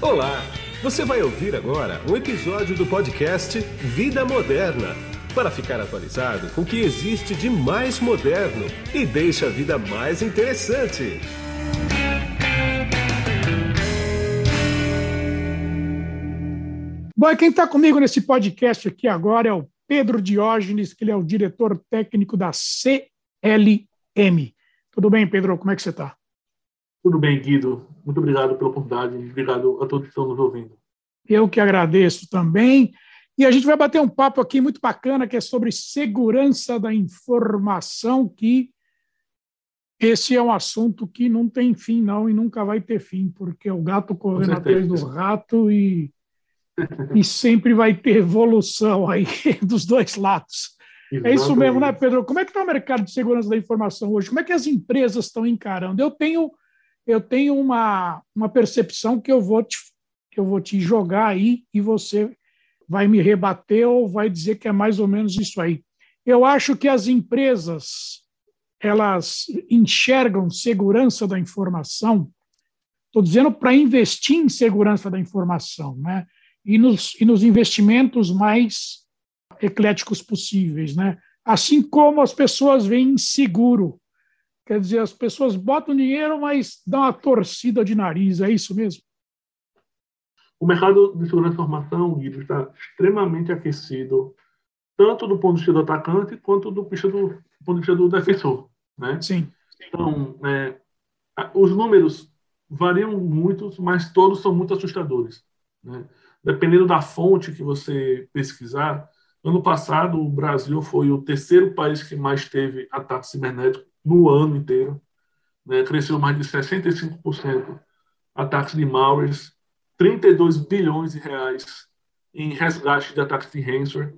Olá! Você vai ouvir agora um episódio do podcast Vida Moderna para ficar atualizado com o que existe de mais moderno e deixa a vida mais interessante. Bom, e quem está comigo nesse podcast aqui agora é o Pedro Diógenes, que ele é o diretor técnico da CLM. Tudo bem, Pedro? Como é que você está? Tudo bem, Guido. Muito obrigado pela oportunidade. Obrigado a todos que estão nos ouvindo. Eu que agradeço também. E a gente vai bater um papo aqui muito bacana que é sobre segurança da informação, que esse é um assunto que não tem fim, não, e nunca vai ter fim, porque é o gato correndo atrás do rato e, e sempre vai ter evolução aí dos dois lados. Exatamente. É isso mesmo, né, Pedro? Como é que está o mercado de segurança da informação hoje? Como é que as empresas estão encarando? Eu tenho eu tenho uma, uma percepção que eu vou te, que eu vou te jogar aí e você vai me rebater ou vai dizer que é mais ou menos isso aí. Eu acho que as empresas elas enxergam segurança da informação, estou dizendo para investir em segurança da informação, né? E nos, e nos investimentos mais ecléticos possíveis, né? Assim como as pessoas veem seguro Quer dizer, as pessoas botam dinheiro, mas dão uma torcida de nariz, é isso mesmo? O mercado de segurança da informação, Guido, está extremamente aquecido, tanto do ponto de vista do atacante, quanto do, do, do ponto de vista do defensor. Né? Sim. Então, é, os números variam muito, mas todos são muito assustadores. Né? Dependendo da fonte que você pesquisar, ano passado o Brasil foi o terceiro país que mais teve ataque cibernético no ano inteiro. Né? Cresceu mais de 65% ataques de malwares, 32 bilhões de reais em resgate de ataques de ransomware.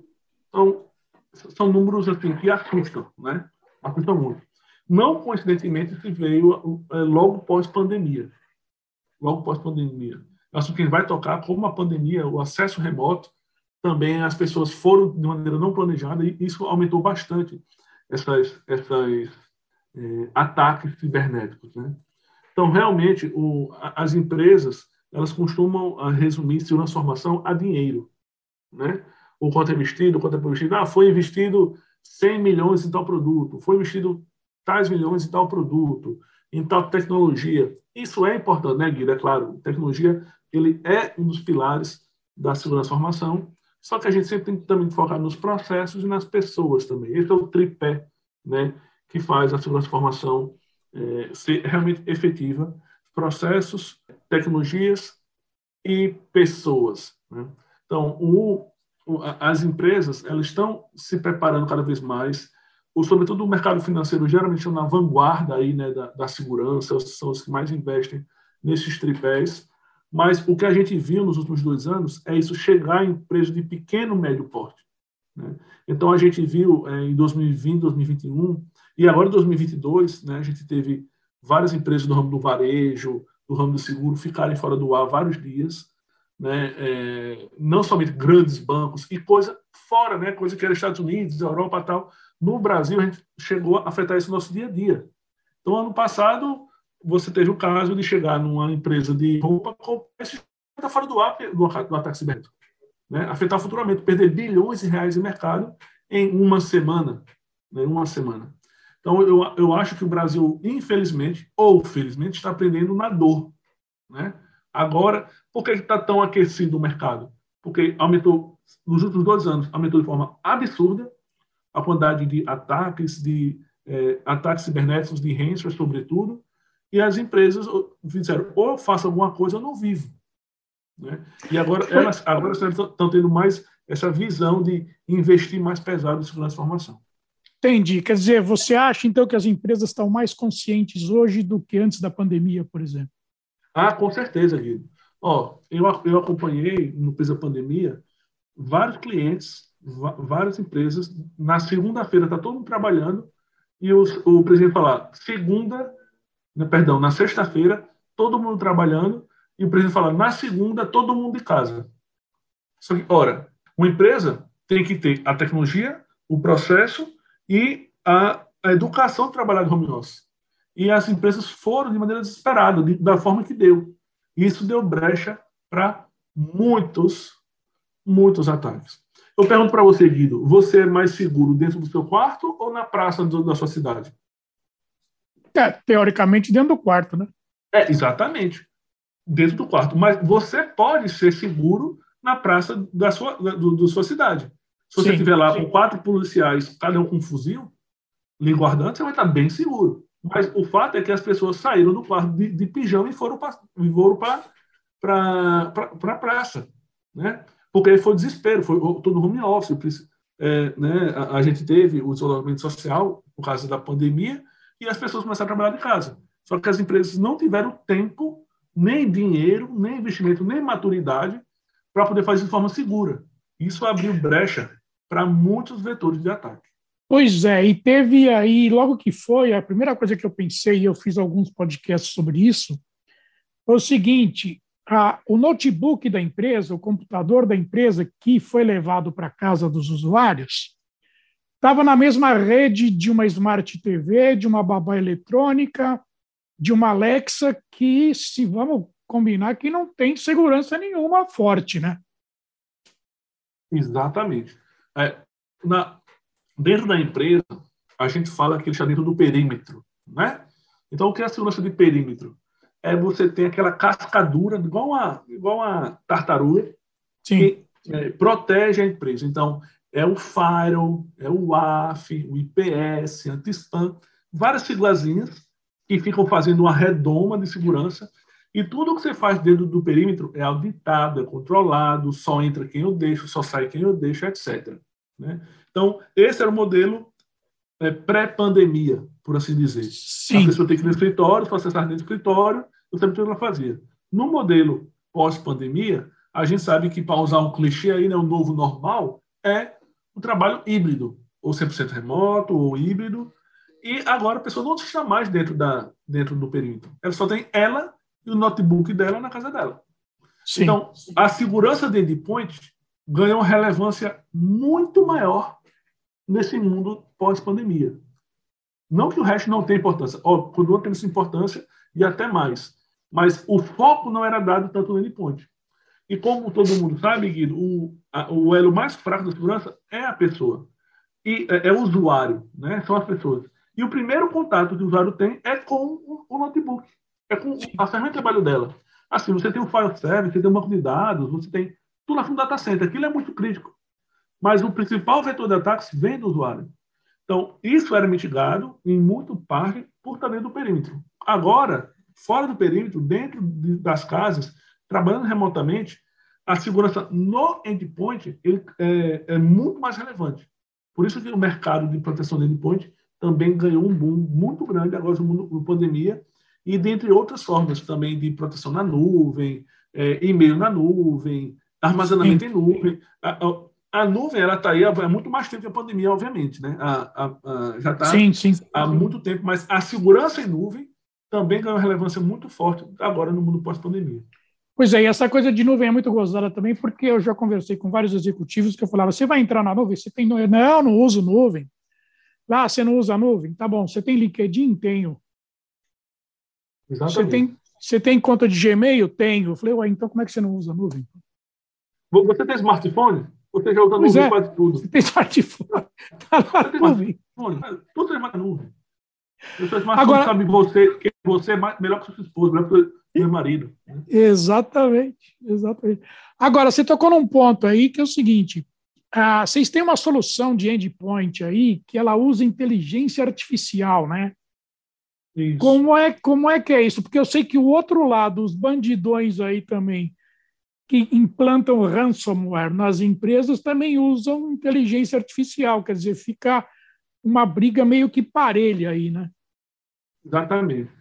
Então, são números assim, que assustam, né? assustam muito. Não coincidentemente, se veio é, logo pós-pandemia. Logo pós-pandemia. Acho que vai tocar como a pandemia, o acesso remoto, também as pessoas foram de maneira não planejada e isso aumentou bastante essas, essas ataques cibernéticos. Né? Então, realmente, o, as empresas elas costumam ah, resumir segurança informação a dinheiro. Né? O quanto é investido, o quanto é investido. Ah, foi investido 100 milhões em tal produto, foi investido tais milhões em tal produto, em tal tecnologia. Isso é importante, né, Guido? É claro, tecnologia ele é um dos pilares da segurança da informação, só que a gente sempre tem que também focar nos processos e nas pessoas também. Esse é o tripé né, que faz a informação é, ser realmente efetiva, processos, tecnologias e pessoas. Né? Então, o, o, as empresas elas estão se preparando cada vez mais, o, sobretudo o mercado financeiro geralmente na vanguarda aí, né, da, da segurança, são os que mais investem nesses tripés, mas o que a gente viu nos últimos dois anos é isso chegar em empresas de pequeno médio porte. Né? Então, a gente viu é, em 2020, 2021, e agora em 2022, né, a gente teve várias empresas do ramo do varejo, do ramo do seguro, ficarem fora do ar vários dias, né, é, não somente grandes bancos, e coisa fora, né, coisa que era Estados Unidos, Europa tal. No Brasil, a gente chegou a afetar isso no nosso dia a dia. Então, ano passado, você teve o caso de chegar numa empresa de roupa com está fora do ar do, do ataque cibernético né, afetar futuramente, perder bilhões de reais de mercado em uma semana. Né, uma semana. Então, eu, eu acho que o Brasil, infelizmente, ou felizmente, está aprendendo na dor. Né? Agora, por que está tão aquecido o mercado? Porque aumentou, nos últimos dois anos, aumentou de forma absurda a quantidade de ataques, de é, ataques cibernéticos, de ransomware, sobretudo, e as empresas fizeram ou faço alguma coisa ou não vivo. Né? E agora elas agora estão tendo mais essa visão de investir mais pesado em segurança informação. Entendi. Quer dizer, você acha então que as empresas estão mais conscientes hoje do que antes da pandemia, por exemplo? Ah, com certeza, Guido. Ó, eu, eu acompanhei no período da pandemia vários clientes, várias empresas. Na segunda-feira está todo mundo trabalhando e os, o presidente falar segunda, né, perdão, na sexta-feira todo mundo trabalhando e o presidente fala, na segunda, todo mundo de casa. Só que, ora, uma empresa tem que ter a tecnologia, o processo e a, a educação trabalhar de home office. E as empresas foram de maneira desesperada, de, da forma que deu. E isso deu brecha para muitos, muitos ataques. Eu pergunto para você, Guido, você é mais seguro dentro do seu quarto ou na praça do, da sua cidade? É, teoricamente dentro do quarto, né? É, exatamente. Dentro do quarto. Mas você pode ser seguro na praça da sua, da, do, da sua cidade. Se você estiver lá sim. com quatro policiais, cada um com um fuzil, lhe guardando, você vai estar bem seguro. Mas o fato é que as pessoas saíram do quarto de, de pijama e foram para para pra praça. Né? Porque aí foi desespero, foi todo home office. É, né, a, a, gente teve o isolamento social por causa da pandemia e as pessoas começaram a trabalhar de casa. Só que as empresas não tiveram tempo, nem dinheiro, nem investimento, nem maturidade para poder fazer de forma segura. Isso abriu brecha para muitos vetores de ataque. Pois é, e teve aí, logo que foi, a primeira coisa que eu pensei, e eu fiz alguns podcasts sobre isso, foi o seguinte: a, o notebook da empresa, o computador da empresa que foi levado para casa dos usuários, estava na mesma rede de uma Smart TV, de uma babá eletrônica, de uma Alexa, que, se vamos combinar, que não tem segurança nenhuma forte, né? Exatamente. É, na, dentro da empresa, a gente fala que ele está dentro do perímetro, né? Então, o que é a segurança de perímetro? É você ter aquela cascadura, igual a, igual a tartaruga, Sim. que é, protege a empresa. Então, é o firewall, é o WAF, o IPS, anti-spam, várias siglazinhas que ficam fazendo uma redoma de segurança e tudo que você faz dentro do perímetro é auditado, é controlado, só entra quem eu deixo, só sai quem eu deixo, etc. Né? Então, esse era o modelo é, pré-pandemia, por assim dizer. Sim. A pessoa tem que ir no escritório, se acessar dentro do escritório, eu sempre tudo ela fazia. No modelo pós-pandemia, a gente sabe que, para usar um clichê aí, né, o novo normal, é o trabalho híbrido, ou 100% remoto, ou híbrido, e agora a pessoa não está mais dentro, da, dentro do perímetro. Ela só tem ela e o notebook dela na casa dela. Sim. Então, a segurança de endpoint ganhou relevância muito maior nesse mundo pós-pandemia. Não que o resto não tenha importância, ó, continua tendo essa importância e até mais. Mas o foco não era dado tanto no endpoint. E como todo mundo sabe, Guido, o, a, o elo mais fraco da segurança é a pessoa. E é, é, o usuário, né? são as pessoas. E o primeiro contato que o usuário tem é com o, o notebook, é com a ferramenta de trabalho dela. Assim, você tem o file server, você tem um banco de dados, você tem tudo lá no data center. Aquilo é muito crítico. Mas o principal vetor de ataques vem do usuário. Então, isso era mitigado em muito parte por estar dentro do perímetro. Agora, fora do perímetro, dentro de, das casas, trabalhando remotamente, a segurança no endpoint ele, é, é, muito mais relevante. Por isso que o mercado de proteção de endpoint também ganhou um boom muito grande agora no mundo da pandemia e dentre outras formas também de proteção na nuvem, é, e-mail na nuvem, armazenamento Sim. em nuvem. A, a, a nuvem ela está aí há muito mais tempo que a pandemia, obviamente, né? A, a, já está há muito tempo, mas a segurança em nuvem também ganhou relevância muito forte agora no mundo pós-pandemia. Pois é, e essa coisa de nuvem é muito gozada também, porque eu já conversei com vários executivos que eu falava: você vai entrar na nuvem? Você tem nuvem? Não, não uso nuvem. Ah, você não usa nuvem? Tá bom. Você tem LinkedIn? Tenho. Exatamente. Você tem, você tem conta de Gmail? Tenho. Eu falei, ué, então como é que você não usa nuvem? Você tem smartphone? Você já usa pois nuvem é. quase tudo. Você tem smartphone? Tá lá você tem nuvem. Smartphone. Tudo é mais nuvem. O seu smartphone Agora, sabe você, que você é melhor que sua esposa, melhor que meu marido. Né? Exatamente, exatamente. Agora, você tocou num ponto aí que é o seguinte: ah, vocês têm uma solução de endpoint aí que ela usa inteligência artificial, né? Isso. Como é, como é que é isso? Porque eu sei que o outro lado, os bandidões aí também, que implantam ransomware nas empresas, também usam inteligência artificial, quer dizer, fica uma briga meio que parelha aí, né? Exatamente.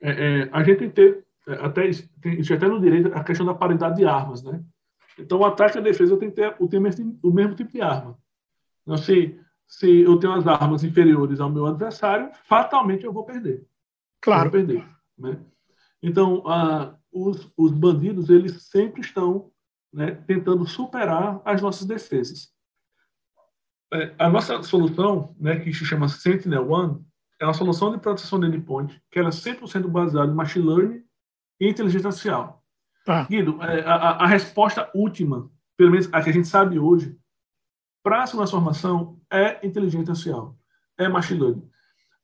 É, é, a gente tem é, até, tem, até no direito a questão da paridade de armas, né? Então, o ataque e a defesa tem que ter o, mesmo, o mesmo tipo de arma. Então, se, se eu tenho as armas inferiores ao meu adversário, fatalmente eu vou perder. Claro. vou perder. Né? Então, ah, os, os bandidos, eles sempre estão né, tentando superar as nossas defesas. É, a nossa solução, né, que se chama Sentinel-1, é uma solução de proteção de endpoint que ela é 100% baseada em machine learning e inteligência artificial. Tá. Guido, é, a, a, resposta última, pelo menos a que a gente sabe hoje, para a transformação é inteligência artificial, é machine learning.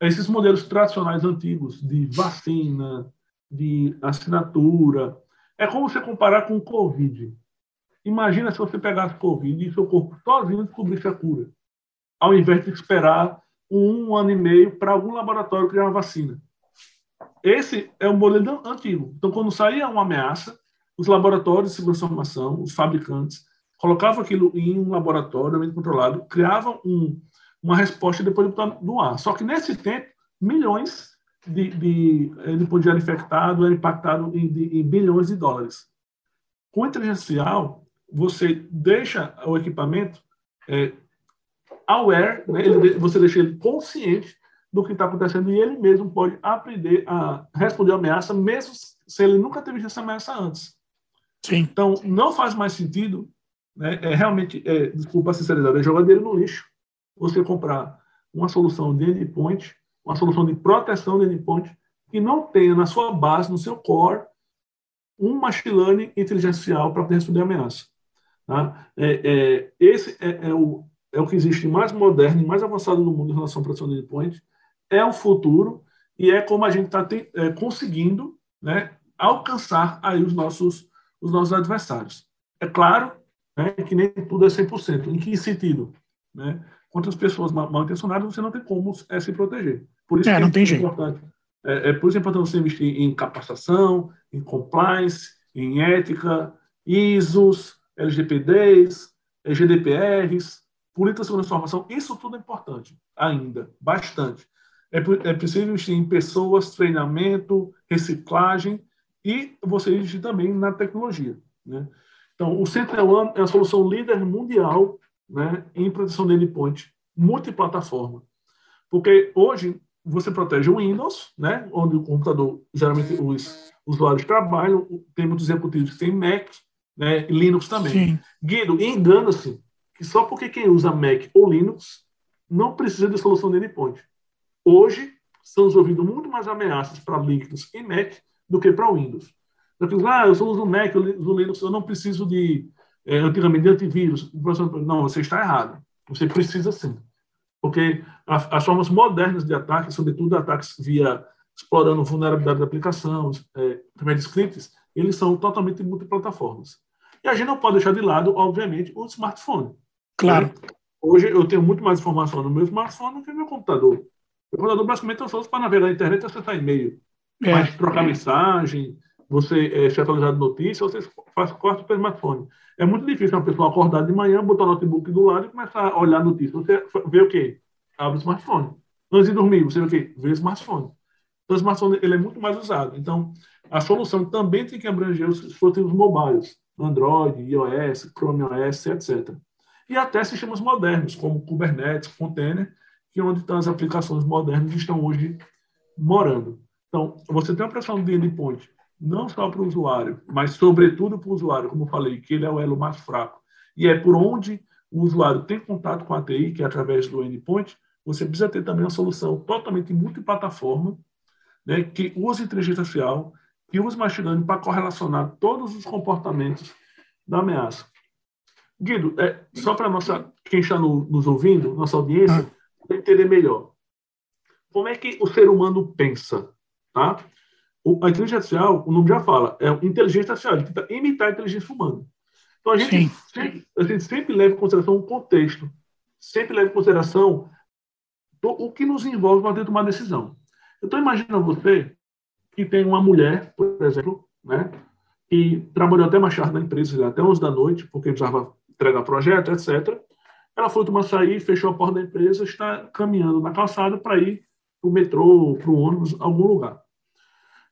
Esses modelos tradicionais antigos de vacina, de assinatura, é como você comparar com o Covid. Imagina se você pegasse Covid e seu corpo sozinho descobrisse a cura, ao invés de esperar um ano e meio para algum laboratório criar uma vacina. Esse é o modelo antigo. Então, quando saía uma ameaça, os laboratórios de segurança da informação, os fabricantes, colocavam aquilo em um laboratório bem controlado, criavam um, uma resposta e depois no ar. Só que nesse tempo, milhões de, de, de poder infectado eram impactados em, de, em bilhões de dólares. Com inteligência artificial, você deixa o equipamento é, aware, né? ele, você deixa ele consciente do que está acontecendo e ele mesmo pode aprender a responder a ameaça, mesmo se ele nunca teve essa ameaça antes. Sim. Então, não faz mais sentido, né, é realmente, é, desculpa a sinceridade, é jogar dinheiro no lixo você comprar uma solução de endpoint, uma solução de proteção de endpoint, que não tenha na sua base, no seu core, um machine learning inteligencial para poder responder ameaça. Tá? É, é, esse é, é, o, é o que existe mais moderno e mais avançado no mundo em relação à proteção de endpoint, é o futuro e é como a gente está é, conseguindo né, alcançar aí os nossos, os nossos adversários. É claro né, que nem tudo é 100%. Em que sentido? Né? Contra as pessoas mal, intencionadas, você não tem como é, se proteger. Por isso é, não é tem jeito. É, é, por isso é importante você investir em capacitação, em compliance, em ética, ISOs, LGPDs, GDPRs, políticas de segurança da informação. Isso tudo é importante ainda, bastante. É, é preciso investir em pessoas, treinamento, reciclagem e você investir também na tecnologia. Né? Então, o Sentinel é a solução líder mundial né, em proteção de endpoint multiplataforma. Porque hoje você protege o Windows, né, onde o computador, geralmente os usuários trabalham, tem muitos executivos que têm Mac, né, e Linux também. Sim. Guido, engana-se que só porque quem usa Mac ou Linux não precisa de solução de endpoint. Hoje, estamos ouvindo muito mais ameaças para Linux e Mac do que para Windows. Eu ah, eu uso o Mac, eu uso Linux, eu não preciso de, é, antigamente, de antivírus. Não, você está errado. Você precisa sim. Porque as formas modernas de ataque, sobretudo ataques via explorando vulnerabilidade da aplicação, é, também de scripts, eles são totalmente multiplataformas. E a gente não pode deixar de lado, obviamente, o smartphone. Claro. Hoje eu tenho muito mais informação no meu smartphone do que no meu computador. O computador basicamente é só para navegar na internet e acessar e-mail. É. Mas trocar mensagem, você é, de notícia, você faz corte pelo smartphone. É muito difícil uma pessoa acordar de manhã, botar o notebook do lado e começar a olhar a notícia. Você vê o quê? Abre o smartphone. Antes de dormir, você vê o quê? Vê o smartphone. Então, o smartphone ele é muito mais usado. Então, a solução também tem que abranger os dispositivos mobiles, Android, iOS, Chrome OS, etc. E até sistemas modernos, como Kubernetes, Container, que é onde estão as aplicações modernas que estão hoje morando. Então, você tem uma pressão de endpoint não só para o usuário, mas sobretudo para o usuário, como eu falei, que ele é o elo mais fraco. E é por onde o usuário tem contato com a TI, que é através do endpoint, você precisa ter também uma solução totalmente multiplataforma, né, que use inteligência artificial, que use machine learning para correlacionar todos os comportamentos da ameaça. Guido, é, só para nossa quem está no, nos ouvindo, nossa audiência, ah. entender melhor. Como é que o ser humano pensa? Tá? A inteligência artificial, o nome já fala, é inteligência artificial, ele tenta imitar a inteligência humana. Então a gente, sempre, a gente sempre leva em consideração o contexto, sempre leva em consideração o que nos envolve para tomar uma decisão. Então imagina você que tem uma mulher, por exemplo, né, que trabalhou até mais tarde na empresa, até 11 da noite, porque precisava entregar projeto, etc. Ela foi tomar sair, fechou a porta da empresa, está caminhando na calçada para ir para o metrô, para o ônibus, algum lugar.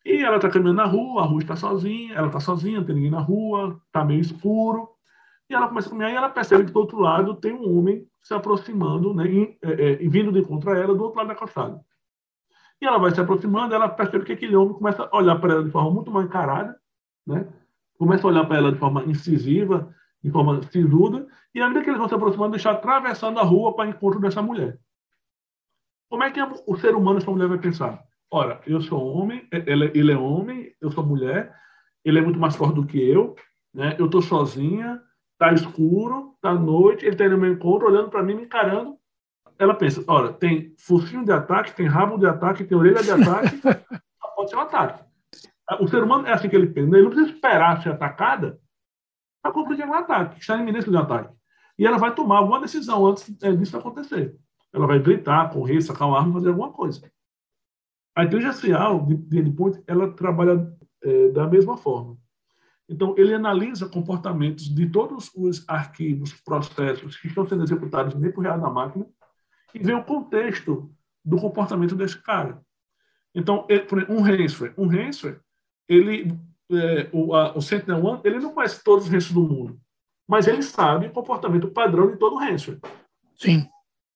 E ela está caminhando na rua, a rua está sozinha, ela está sozinha, não tem ninguém na rua, está meio escuro. E ela começa a caminhar e ela percebe que do outro lado tem um homem se aproximando, né, e, é, é, vindo de encontro a ela do outro lado da calçada. E ela vai se aproximando, ela percebe que aquele homem começa a olhar para ela de forma muito mal encarada, né? começa a olhar para ela de forma incisiva, de forma sisuda, e à medida que eles vão se aproximando, deixar atravessando a rua para encontro dessa mulher. Como é que o ser humano, essa mulher, vai pensar? Ora, eu sou homem, ele, é homem, eu sou mulher, ele é muito mais forte do que eu, né? Eu estou sozinha, tá escuro, tá noite, ele está no meu encontro, olhando para mim, me encarando. Ela pensa, olha, tem focinho de ataque, tem rabo de ataque, tem orelha de ataque, pode ser um ataque. O ser humano é assim que ele pensa. Ele não precisa esperar ser atacada para compreender um ataque, está em iminência de um ataque. E ela vai tomar alguma decisão antes é, disso acontecer. Ela vai gritar, correr, sacar uma arma, fazer alguma coisa. A inteligência artificial de endpoint, ela trabalha é, da mesma forma. Então, ele analisa comportamentos de todos os arquivos, processos que estão sendo executados em tempo real na máquina e vê o contexto do comportamento desse cara. Então, ele, um ransomware, um ransomware, ele, é, o, a, o Sentinel-1, ele não conhece todos os ransomware do mundo, mas ele sabe o comportamento padrão de todo ransomware. Sim.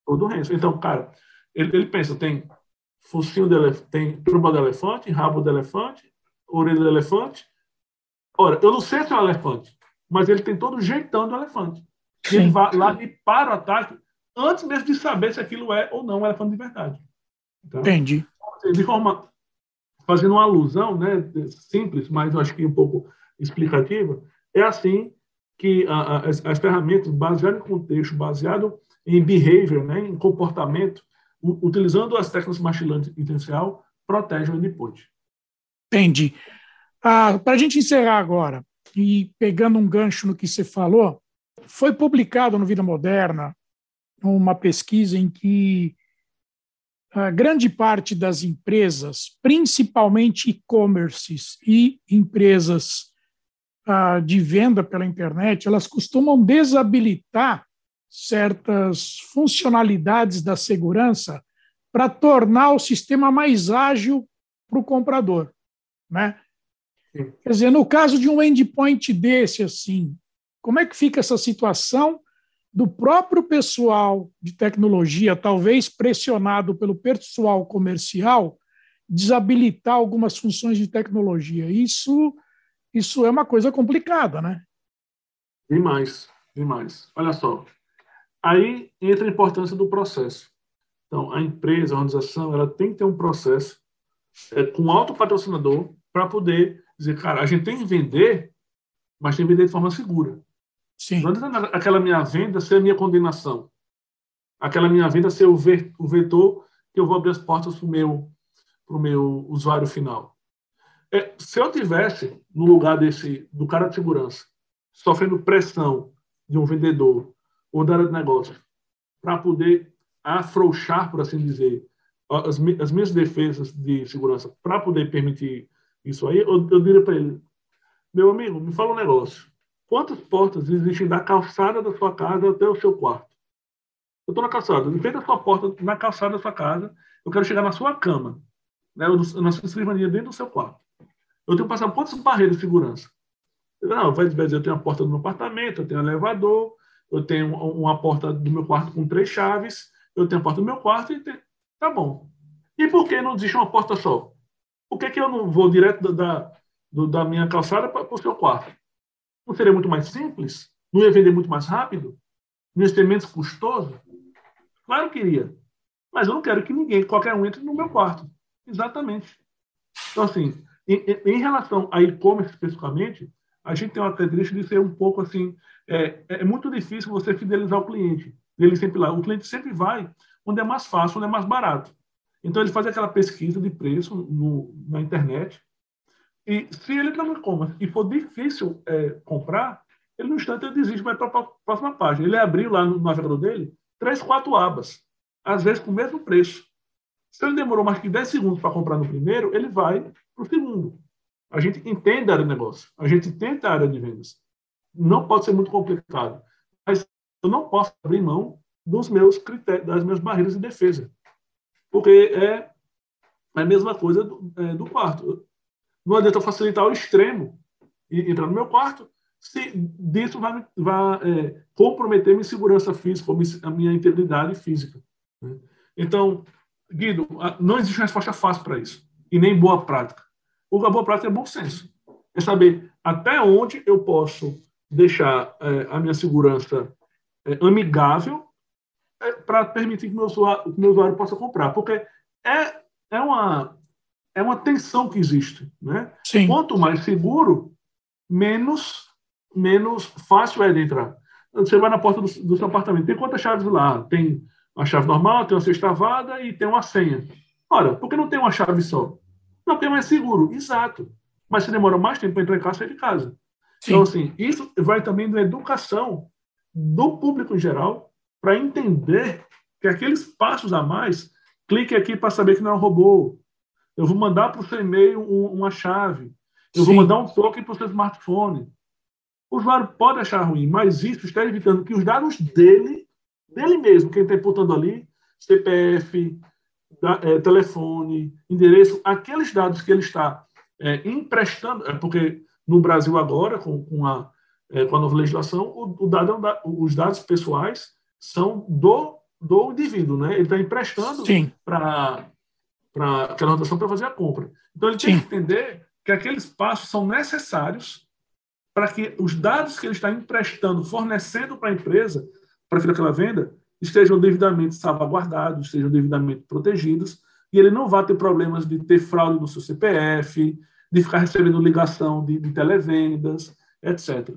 Todo ransomware. Então, cara, ele, ele pensa, tem focinho de elefante, tem tromba de elefante, rabo de elefante, orelha de elefante. Ora, eu não sei se é um elefante, mas ele tem todo o jeitão do elefante. E ele vai lá e para o ataque antes mesmo de saber se aquilo é ou não um elefante de verdade. Então, Entendi. De forma, fazendo uma alusão, né, simples, mas eu acho que um pouco explicativa, é assim que a, a, as, as, ferramentas baseadas em contexto, baseado em behavior, né, em comportamento, utilizando as técnicas machine learning intencional, protegem o endpoint. Entendi. Ah, Para a gente encerrar agora, e pegando um gancho no que você falou, foi publicado no Vida Moderna uma pesquisa em que a grande parte das empresas, principalmente e-commerces e empresas ah, de venda pela internet, elas costumam desabilitar certas funcionalidades da segurança para tornar o sistema mais ágil para o comprador. Né? Quer dizer, no caso de um endpoint desse, assim, como é que fica essa situação do próprio pessoal de tecnologia, talvez pressionado pelo pessoal comercial, desabilitar algumas funções de tecnologia? Isso, isso é uma coisa complicada, né? Demais, demais. Olha só, Aí entra a importância do processo. Então, a empresa, a organização, ela tem que ter um processo é, com alto patrocinador para poder dizer, cara, a gente tem que vender, mas tem que vender de forma segura. Sim. Não adianta aquela minha venda ser a minha condenação. Aquela minha venda ser o, o vetor que eu vou abrir as portas para o meu, meu usuário final. É, se eu tivesse no lugar desse do cara de segurança, sofrendo pressão de um vendedor ou da área de negócio, para poder afrouxar, por assim dizer, as, as minhas defesas de segurança, para poder permitir isso aí, eu, eu diria para ele, meu amigo, me fala um negócio. Quantas portas existem da calçada da sua casa até o seu quarto? Eu estou na calçada. Em frente sua porta, na calçada da sua casa, eu quero chegar na sua cama, né, na sua escrivaninha dentro do seu quarto. Eu tenho que passar quantas barreiras de segurança? Não, vai dizer, eu tenho a porta do meu apartamento, eu tenho elevador, eu tenho uma porta do meu quarto com três chaves, eu tenho a porta do meu quarto e tem... tá bom. E por que não existe uma porta só? Por que, que eu não vou direto da, da, da minha calçada para o seu quarto? Não seria muito mais simples? Não ia vender muito mais rápido? Não ia ser menos custoso? Claro que iria. Mas eu não quero que ninguém, qualquer um, entre no meu quarto. Exatamente. Então, assim, em, em relação a e-commerce especificamente, a gente tem uma característica de ser um pouco assim, é, é muito difícil você fidelizar o cliente. Ele sempre lá, o cliente sempre vai onde é mais fácil, onde é mais barato. Então ele faz aquela pesquisa de preço no, na internet e se ele está no e-commerce e for difícil é, comprar, ele no instante ele desiste, vai para a próxima página. Ele abriu lá no navegador dele três, quatro abas, às vezes com o mesmo preço. Se ele demorou mais que 10 segundos para comprar no primeiro, ele vai para o segundo. A gente entende a área de negócio, a gente tenta a área de vendas. Não pode ser muito complicado, mas eu não posso abrir mão dos meus critérios, das minhas barreiras de defesa, porque é a mesma coisa do, é, do quarto. Não adianta facilitar o extremo e entrar no meu quarto se disso vai, vai é, comprometer minha segurança física, a minha integridade física. Né? Então, Guido, não existe resposta fácil para isso e nem boa prática. O boa prática é bom senso. É saber até onde eu posso deixar é, a minha segurança é, amigável é, para permitir que meu usuário, que meu usuário possa comprar. Porque é, é, uma, é uma tensão que existe. Né? Sim. Quanto mais seguro, menos, menos fácil é de entrar. Você vai na porta do, do seu apartamento, tem quantas chaves lá? Tem a chave normal, tem uma sextavada e tem uma senha. Ora, por que não tem uma chave só? Não, porque é mais seguro. Exato. Mas você demora mais tempo para entrar em casa, sair de casa. Então, assim, isso vai também da educação do público em geral para entender que aqueles passos a mais, clique aqui para saber que não é um robô. Eu vou mandar para o seu e-mail uma chave. Eu Sim. vou mandar um token para o seu smartphone. O usuário pode achar ruim, mas isso está evitando que os dados dele, dele mesmo, quem está imputando ali, CPF, da, é, telefone, endereço, aqueles dados que ele está é, emprestando, é porque no Brasil agora, com, com, a, é, com a nova legislação, o, o dado, é os dados pessoais são do, do indivíduo, né? Ele está emprestando para aquela anotação para fazer a compra. Então ele Sim. tem que entender que aqueles passos são necessários para que os dados que ele está emprestando, fornecendo para a empresa, para fazer aquela venda, estejam devidamente salvaguardados, estejam devidamente protegidos, e ele não vai ter problemas de ter fraude no seu CPF, de ficar recebendo ligação de, de televendas, etc.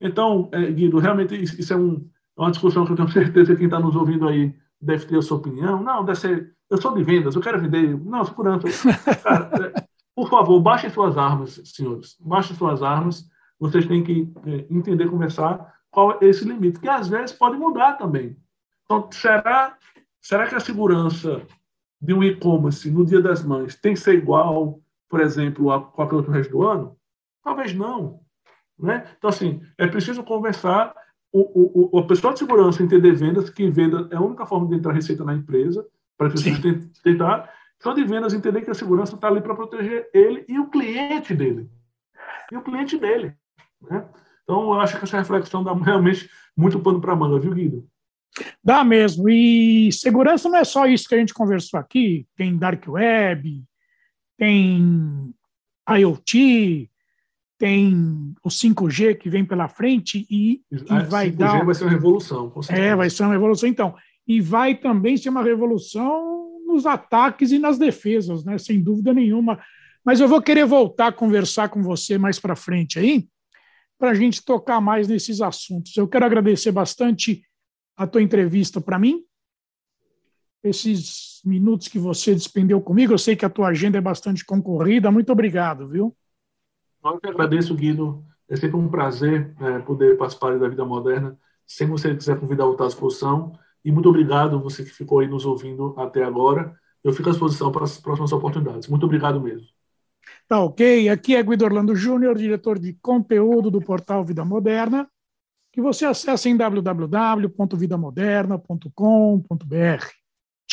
Então, é, Guido, realmente isso é um, é uma discussão que eu tenho certeza que quem está nos ouvindo aí deve ter a sua opinião. Não, deve ser. Eu sou de vendas, eu quero vender. Não, segurança. Cara, é, por favor, baixem suas armas, senhores. Baixem suas armas. Vocês têm que é, entender, conversar qual é esse limite, que às vezes pode mudar também. Então, será, será que a segurança de um e-commerce no Dia das Mães tem que ser igual, por exemplo, a qualquer outro resto do ano? Talvez não. Né? Então, assim, é preciso conversar. O, o, a pessoa de segurança entender vendas, que venda é a única forma de entrar receita na empresa, para que você tentar. Só de vendas entender que a segurança está ali para proteger ele e o cliente dele. E o cliente dele. Né? Então, eu acho que essa reflexão dá realmente muito pano para a manga, viu, Guido? Dá mesmo. E segurança não é só isso que a gente conversou aqui. Tem Dark Web, tem IoT, tem o 5G que vem pela frente e, e ah, vai 5G dar. vai ser uma revolução. É, vai ser uma revolução. Então, e vai também ser uma revolução nos ataques e nas defesas, né? Sem dúvida nenhuma. Mas eu vou querer voltar a conversar com você mais para frente aí, para a gente tocar mais nesses assuntos. Eu quero agradecer bastante a tua entrevista para mim, esses minutos que você despendeu comigo. Eu sei que a tua agenda é bastante concorrida. Muito obrigado, viu? Eu que agradeço, Guido. É sempre um prazer é, poder participar da Vida Moderna. Se você quiser convidar, eu à disposição. E muito obrigado, você que ficou aí nos ouvindo até agora. Eu fico à disposição para as próximas oportunidades. Muito obrigado mesmo. Tá ok. Aqui é Guido Orlando Júnior, diretor de conteúdo do portal Vida Moderna que você acesse em www.vidamoderna.com.br.